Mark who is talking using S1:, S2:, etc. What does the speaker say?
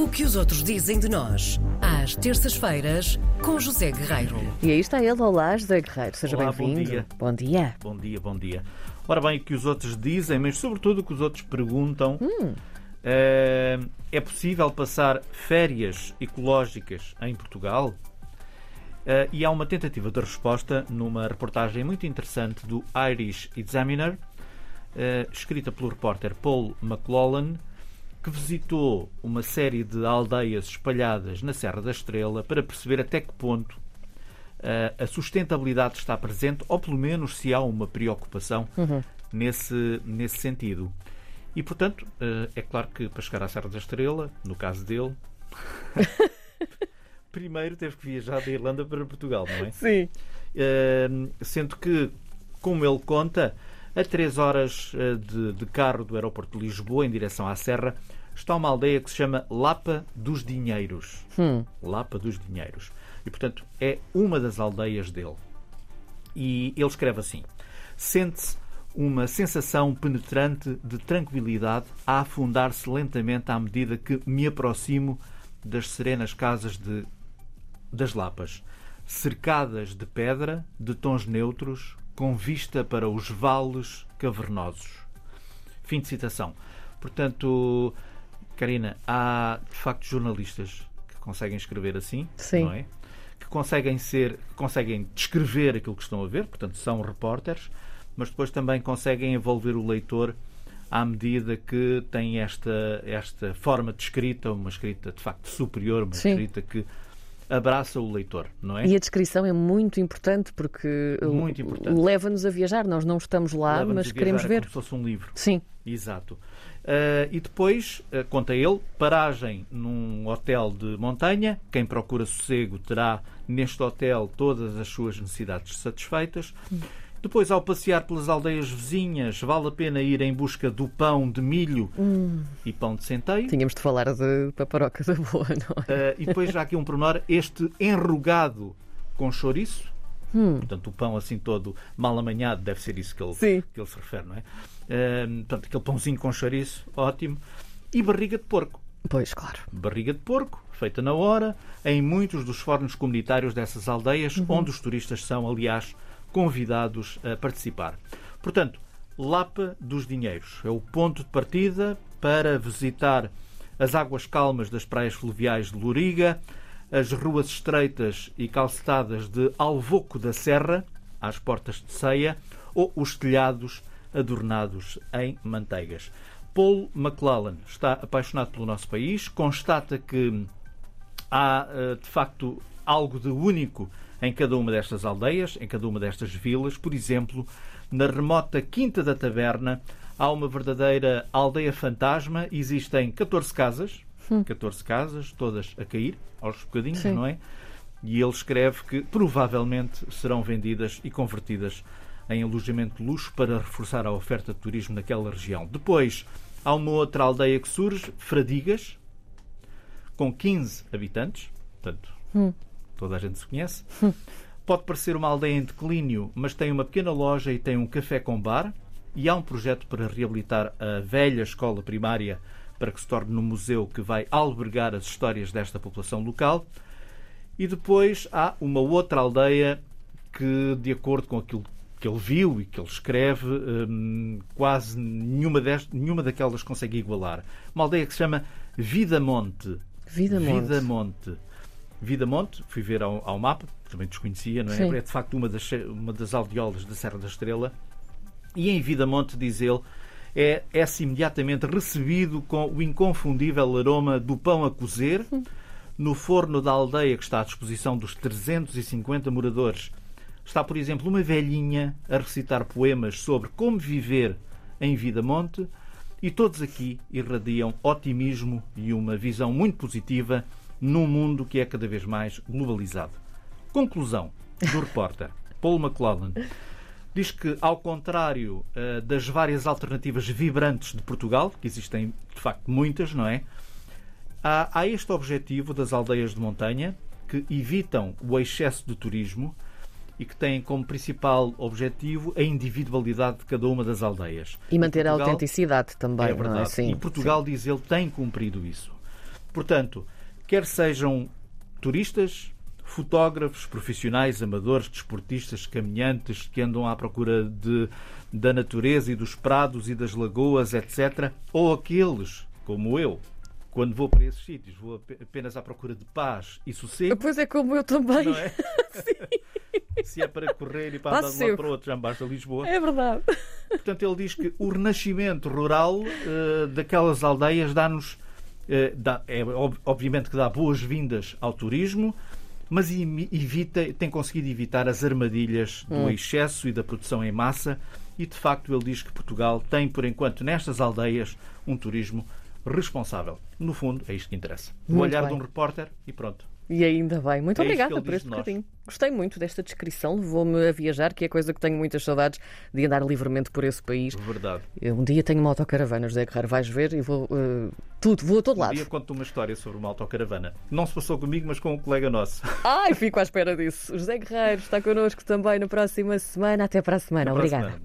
S1: O que os outros dizem de nós, às terças-feiras, com José Guerreiro.
S2: E aí está ele, olá, José Guerreiro, seja
S3: Olá, bom
S2: bem-vindo.
S3: dia.
S2: Bom dia.
S3: Bom dia, bom dia. Ora bem, o que os outros dizem, mas sobretudo o que os outros perguntam. eh, é possível passar férias ecológicas em Portugal? Eh, e há uma tentativa de resposta numa reportagem muito interessante do Irish Examiner, eh, escrita pelo repórter Paul McLaughlin, que visitou uma série de aldeias espalhadas na Serra da Estrela para perceber até que ponto eh, a sustentabilidade está presente, ou pelo menos se há uma preocupação nesse, nesse sentido. E, portanto, eh, é claro que para chegar à Serra da Estrela, no caso dele, primeiro teve que viajar da Irlanda para Portugal, não é?
S2: Sim.
S3: Uh, sendo que, como ele conta, a 3 horas uh, de, de carro do aeroporto de Lisboa, em direção à Serra, está uma aldeia que se chama Lapa dos Dinheiros.
S2: Hum.
S3: Lapa dos Dinheiros. E, portanto, é uma das aldeias dele. E ele escreve assim: Sente-se uma sensação penetrante de tranquilidade a afundar-se lentamente à medida que me aproximo das serenas casas de das Lapas, cercadas de pedra, de tons neutros, com vista para os vales cavernosos. Fim de citação. Portanto, Karina, há de facto jornalistas que conseguem escrever assim,
S2: Sim.
S3: não é? Que conseguem ser, conseguem descrever aquilo que estão a ver, portanto, são repórteres, mas depois também conseguem envolver o leitor à medida que tem esta, esta forma de escrita, uma escrita de facto superior, uma
S2: Sim.
S3: escrita que abraça o leitor, não é?
S2: E a descrição é muito importante porque uh, leva-nos a viajar. Nós não estamos lá, mas queremos
S3: é
S2: ver.
S3: Como se fosse um livro.
S2: Sim.
S3: Exato. Ah, e depois, ah, conta ele, paragem num hotel de montanha. Quem procura sossego terá neste hotel todas as suas necessidades satisfeitas. Depois, ao passear pelas aldeias vizinhas, vale a pena ir em busca do pão de milho e pão de centeio.
S2: Tínhamos de falar de paparoca da boa, não é?
S3: Ah, e depois, já aqui um pormenor, este enrugado com chouriço. Portanto, o pão assim todo mal amanhado, deve ser isso que ele,
S2: Sim.
S3: que ele se refere, não é? Ah, portanto, aquele pãozinho com chouriço, ótimo. E barriga de porco.
S2: Pois, claro.
S3: Barriga de porco, feita na hora, em muitos dos fornos comunitários dessas aldeias, onde os turistas são, aliás, convidados a participar. Portanto, Lapa dos Dinheiros é o ponto de partida para visitar as águas calmas das praias fluviais de Loriga, as ruas estreitas e calcetadas de Alvoco da Serra, às portas de Ceia, ou os telhados adornados em manteigas. Paul McClellan está apaixonado pelo nosso país, constata que há eh, de facto algo de único em cada uma destas aldeias, em cada uma destas vilas. Por exemplo, na remota Quinta da Taberna há uma verdadeira aldeia fantasma. Existem 14 casas, 14 casas, todas a cair aos bocadinhos,
S2: Sim.
S3: não é? E ele escreve que provavelmente serão vendidas e convertidas em alojamento de luxo para reforçar a oferta de turismo naquela região. Depois há uma outra aldeia que surge, Fradigas, com 15 habitantes, portanto, toda a gente se conhece. Pode parecer uma aldeia em declínio, mas tem uma pequena loja e tem um café com bar. E há um projeto para reabilitar a velha escola primária para que se torne um museu que vai albergar as histórias desta população local. E depois há uma outra aldeia que, de acordo com aquilo que ele viu e que ele escreve, hum, quase nenhuma, dest- nenhuma daquelas consegue igualar. Uma aldeia que se chama Vidamonte.
S2: Vida Monte.
S3: Fui ver ao, ao mapa, também desconhecia, não é?
S2: Sim.
S3: É de facto uma das, uma das aldeolas da Serra da Estrela. E em Vidamonte, diz ele, é, é-se imediatamente recebido com o inconfundível aroma do pão a cozer no forno da aldeia que está à disposição dos 350 moradores. Está, por exemplo, uma velhinha a recitar poemas sobre como viver em Vidamonte e todos aqui irradiam otimismo e uma visão muito positiva num mundo que é cada vez mais globalizado. Conclusão do repórter Paul McLaughlin diz que, ao contrário eh, das várias alternativas vibrantes de Portugal, que existem de facto muitas, não é? Há, há este objetivo das aldeias de montanha que evitam o excesso de turismo e que têm como principal objetivo a individualidade de cada uma das aldeias.
S2: E manter a
S3: Portugal-
S2: autenticidade também,
S3: é
S2: não é?
S3: verdade.
S2: Sim.
S3: e Portugal, diz ele, tem cumprido isso. Portanto, quer sejam turistas, fotógrafos, profissionais, amadores, desportistas, caminhantes que andam à procura de, da natureza e dos prados e das lagoas, etc., ou aqueles, como eu, quando vou para esses sítios, vou ap- apenas à procura de paz e sossego.
S2: Pois é como eu também.
S3: Não é? Se é para correr e para andar de um lado para o outro, já me basta Lisboa.
S2: É verdade.
S3: Portanto, ele diz que o renascimento rural eh, daquelas aldeias dá-nos. Eh, dá- é, ob- obviamente que dá boas-vindas ao turismo, mas evita, tem conseguido evitar as armadilhas do excesso e da produção em massa. E de facto, ele diz que Portugal tem, por enquanto, nestas aldeias, um turismo responsável. No fundo, é isto que interessa. O
S2: Muito
S3: olhar
S2: bem.
S3: de um repórter e pronto.
S2: E ainda bem. Muito
S3: É
S2: obrigada por este bocadinho. Gostei muito desta descrição. Levou-me a viajar, que é coisa que tenho muitas saudades de andar livremente por esse país.
S3: Verdade.
S2: Um dia tenho uma autocaravana, José Guerreiro, vais ver e vou eh, tudo, vou a todo
S3: Um
S2: lado.
S3: dia conto uma história sobre uma autocaravana. Não se passou comigo, mas com um colega nosso.
S2: Ai, fico à espera disso. O José Guerreiro está connosco também na próxima semana. Até para a semana. Obrigada.